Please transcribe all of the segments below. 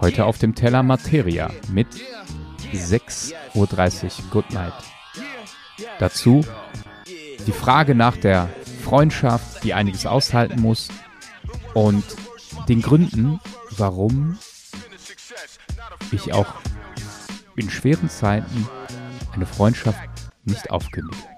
Heute auf dem Teller Materia mit 6.30 Uhr Good Night. Dazu die Frage nach der Freundschaft, die einiges aushalten muss und den Gründen, warum ich auch in schweren Zeiten eine Freundschaft nicht aufkündige.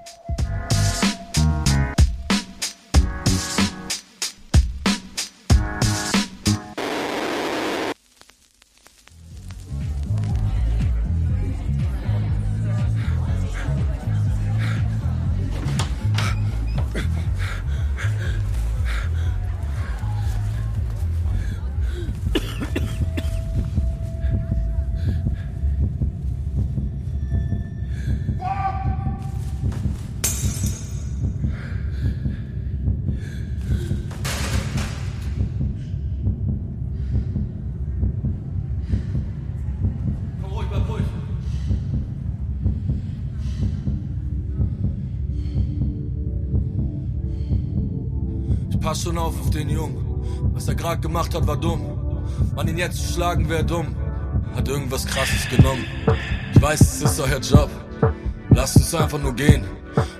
Pass schon auf auf den Jungen. Was er gerade gemacht hat, war dumm. Man ihn jetzt zu schlagen, wäre dumm. Hat irgendwas krasses genommen. Ich weiß, es ist euer Job. Lasst uns einfach nur gehen.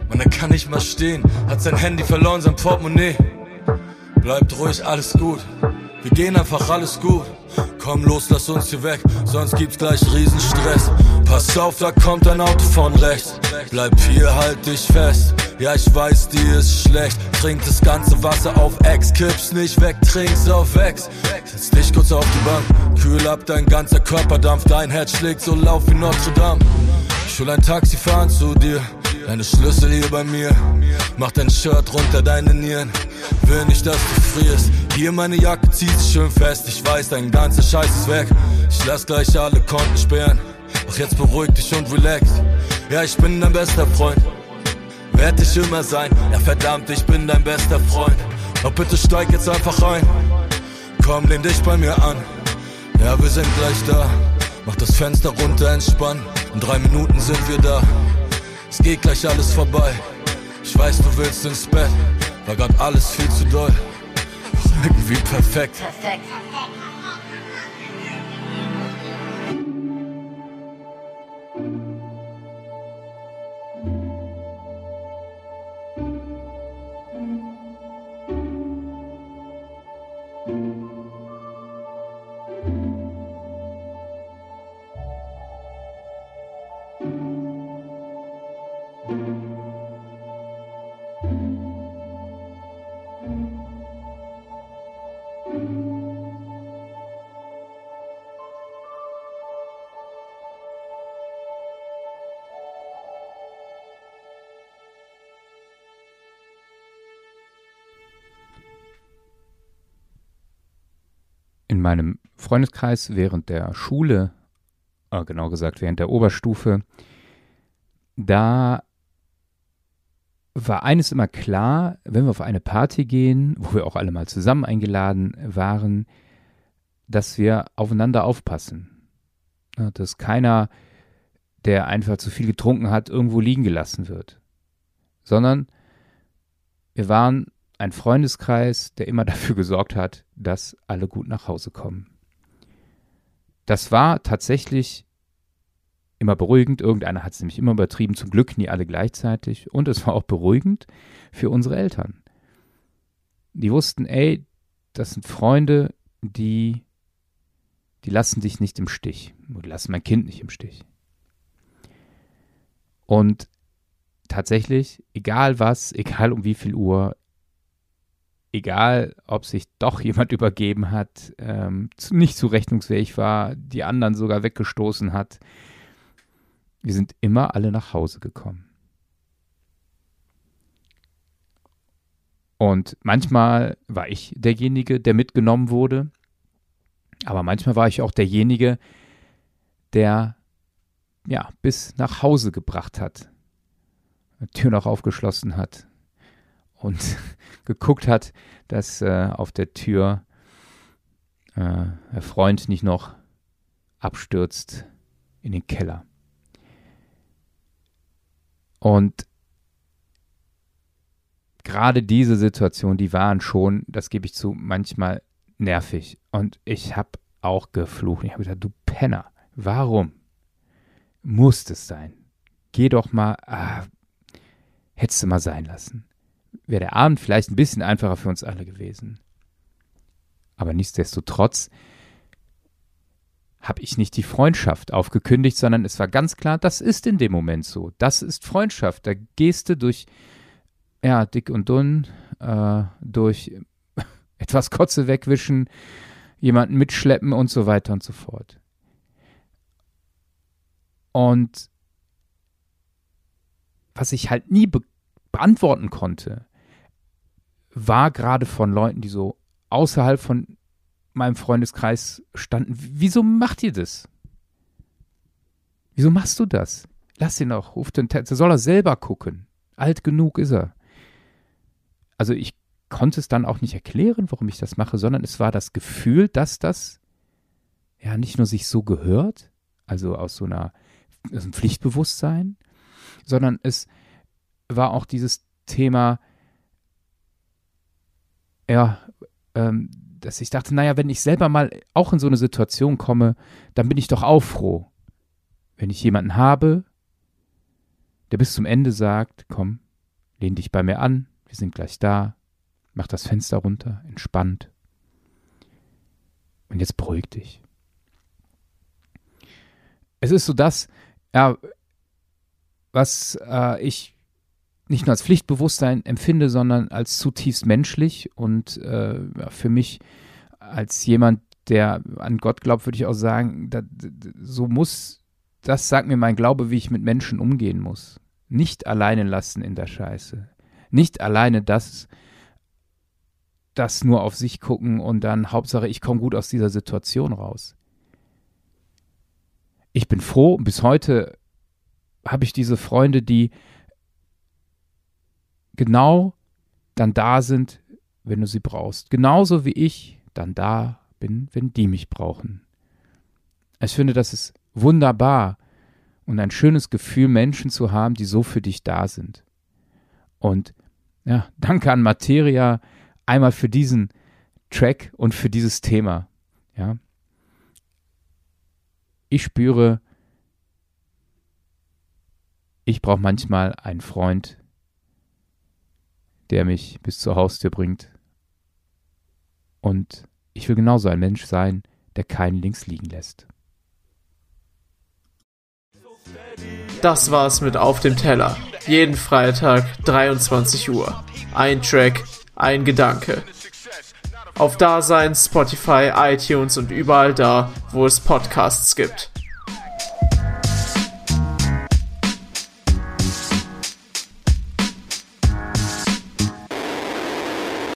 Man, er kann nicht mal stehen. Hat sein Handy verloren, sein Portemonnaie. Bleibt ruhig, alles gut. Wir gehen einfach, alles gut. Komm los, lass uns hier weg, sonst gibt's gleich Riesenstress. Pass auf, da kommt ein Auto von rechts. Bleib hier, halt dich fest. Ja, ich weiß, dir ist schlecht. Trink das ganze Wasser auf Ex, kipp's nicht weg, trink's auf Ex. Setz dich kurz auf die Bank, kühl ab, dein ganzer Körper dampft. Dein Herz schlägt so laut wie Notre Dame. Ich will ein Taxi fahren zu dir. Deine Schlüssel hier bei mir. Mach dein Shirt runter deine Nieren. Will nicht, dass du frierst. Hier meine Jacke zieht sich schön fest. Ich weiß, dein ganzer Scheiß ist weg. Ich lass gleich alle Konten sperren. Doch jetzt beruhig dich und relax. Ja, ich bin dein bester Freund. Werd ich immer sein. Ja, verdammt, ich bin dein bester Freund. Doch bitte steig jetzt einfach rein. Komm, lehn dich bei mir an. Ja, wir sind gleich da. Mach das Fenster runter, entspann. In drei Minuten sind wir da. Es geht gleich alles vorbei. Ich weiß, du willst ins Bett. War grad alles viel zu doll. Irgendwie perfekt. Perfekt. In meinem Freundeskreis während der Schule, äh, genau gesagt während der Oberstufe, da war eines immer klar, wenn wir auf eine Party gehen, wo wir auch alle mal zusammen eingeladen waren, dass wir aufeinander aufpassen. dass keiner, der einfach zu viel getrunken hat, irgendwo liegen gelassen wird. Sondern wir waren ein Freundeskreis, der immer dafür gesorgt hat, dass alle gut nach Hause kommen. Das war tatsächlich immer beruhigend. Irgendeiner hat es nämlich immer übertrieben, zum Glück nie alle gleichzeitig. Und es war auch beruhigend für unsere Eltern. Die wussten, ey, das sind Freunde, die, die lassen dich nicht im Stich. Die lassen mein Kind nicht im Stich. Und tatsächlich, egal was, egal um wie viel Uhr, egal ob sich doch jemand übergeben hat, ähm, nicht zurechnungsfähig war, die anderen sogar weggestoßen hat, wir sind immer alle nach Hause gekommen. Und manchmal war ich derjenige, der mitgenommen wurde, aber manchmal war ich auch derjenige, der ja bis nach Hause gebracht hat, Tür noch aufgeschlossen hat, und geguckt hat, dass äh, auf der Tür äh, der Freund nicht noch abstürzt in den Keller. Und gerade diese Situation, die waren schon, das gebe ich zu, manchmal nervig. Und ich habe auch geflucht. Ich habe gedacht, du Penner, warum muss es sein? Geh doch mal, ah, hättest du mal sein lassen. Wäre der Abend vielleicht ein bisschen einfacher für uns alle gewesen. Aber nichtsdestotrotz habe ich nicht die Freundschaft aufgekündigt, sondern es war ganz klar, das ist in dem Moment so. Das ist Freundschaft. Da gehst du durch, ja, dick und dünn, äh, durch etwas Kotze wegwischen, jemanden mitschleppen und so weiter und so fort. Und was ich halt nie be beantworten konnte, war gerade von Leuten, die so außerhalb von meinem Freundeskreis standen. Wieso macht ihr das? Wieso machst du das? Lass ihn doch, ruf den Test, soll er selber gucken. Alt genug ist er. Also ich konnte es dann auch nicht erklären, warum ich das mache, sondern es war das Gefühl, dass das ja nicht nur sich so gehört, also aus so einer aus einem Pflichtbewusstsein, sondern es war auch dieses Thema, ja, ähm, dass ich dachte, naja, wenn ich selber mal auch in so eine Situation komme, dann bin ich doch auch froh. Wenn ich jemanden habe, der bis zum Ende sagt, komm, lehn dich bei mir an, wir sind gleich da, mach das Fenster runter, entspannt. Und jetzt beruhig dich. Es ist so das, ja, was äh, ich nicht nur als Pflichtbewusstsein empfinde, sondern als zutiefst menschlich und äh, für mich als jemand, der an Gott glaubt, würde ich auch sagen, da, so muss, das sagt mir mein Glaube, wie ich mit Menschen umgehen muss. Nicht alleine lassen in der Scheiße. Nicht alleine das, das nur auf sich gucken und dann Hauptsache, ich komme gut aus dieser Situation raus. Ich bin froh, bis heute habe ich diese Freunde, die genau dann da sind, wenn du sie brauchst. Genauso wie ich dann da bin, wenn die mich brauchen. Ich finde, das ist wunderbar und ein schönes Gefühl, Menschen zu haben, die so für dich da sind. Und ja, danke an Materia einmal für diesen Track und für dieses Thema. Ja. Ich spüre, ich brauche manchmal einen Freund, der mich bis zur Haustür bringt. Und ich will genauso ein Mensch sein, der keinen links liegen lässt. Das war's mit Auf dem Teller. Jeden Freitag 23 Uhr. Ein Track, ein Gedanke. Auf Dasein, Spotify, iTunes und überall da, wo es Podcasts gibt.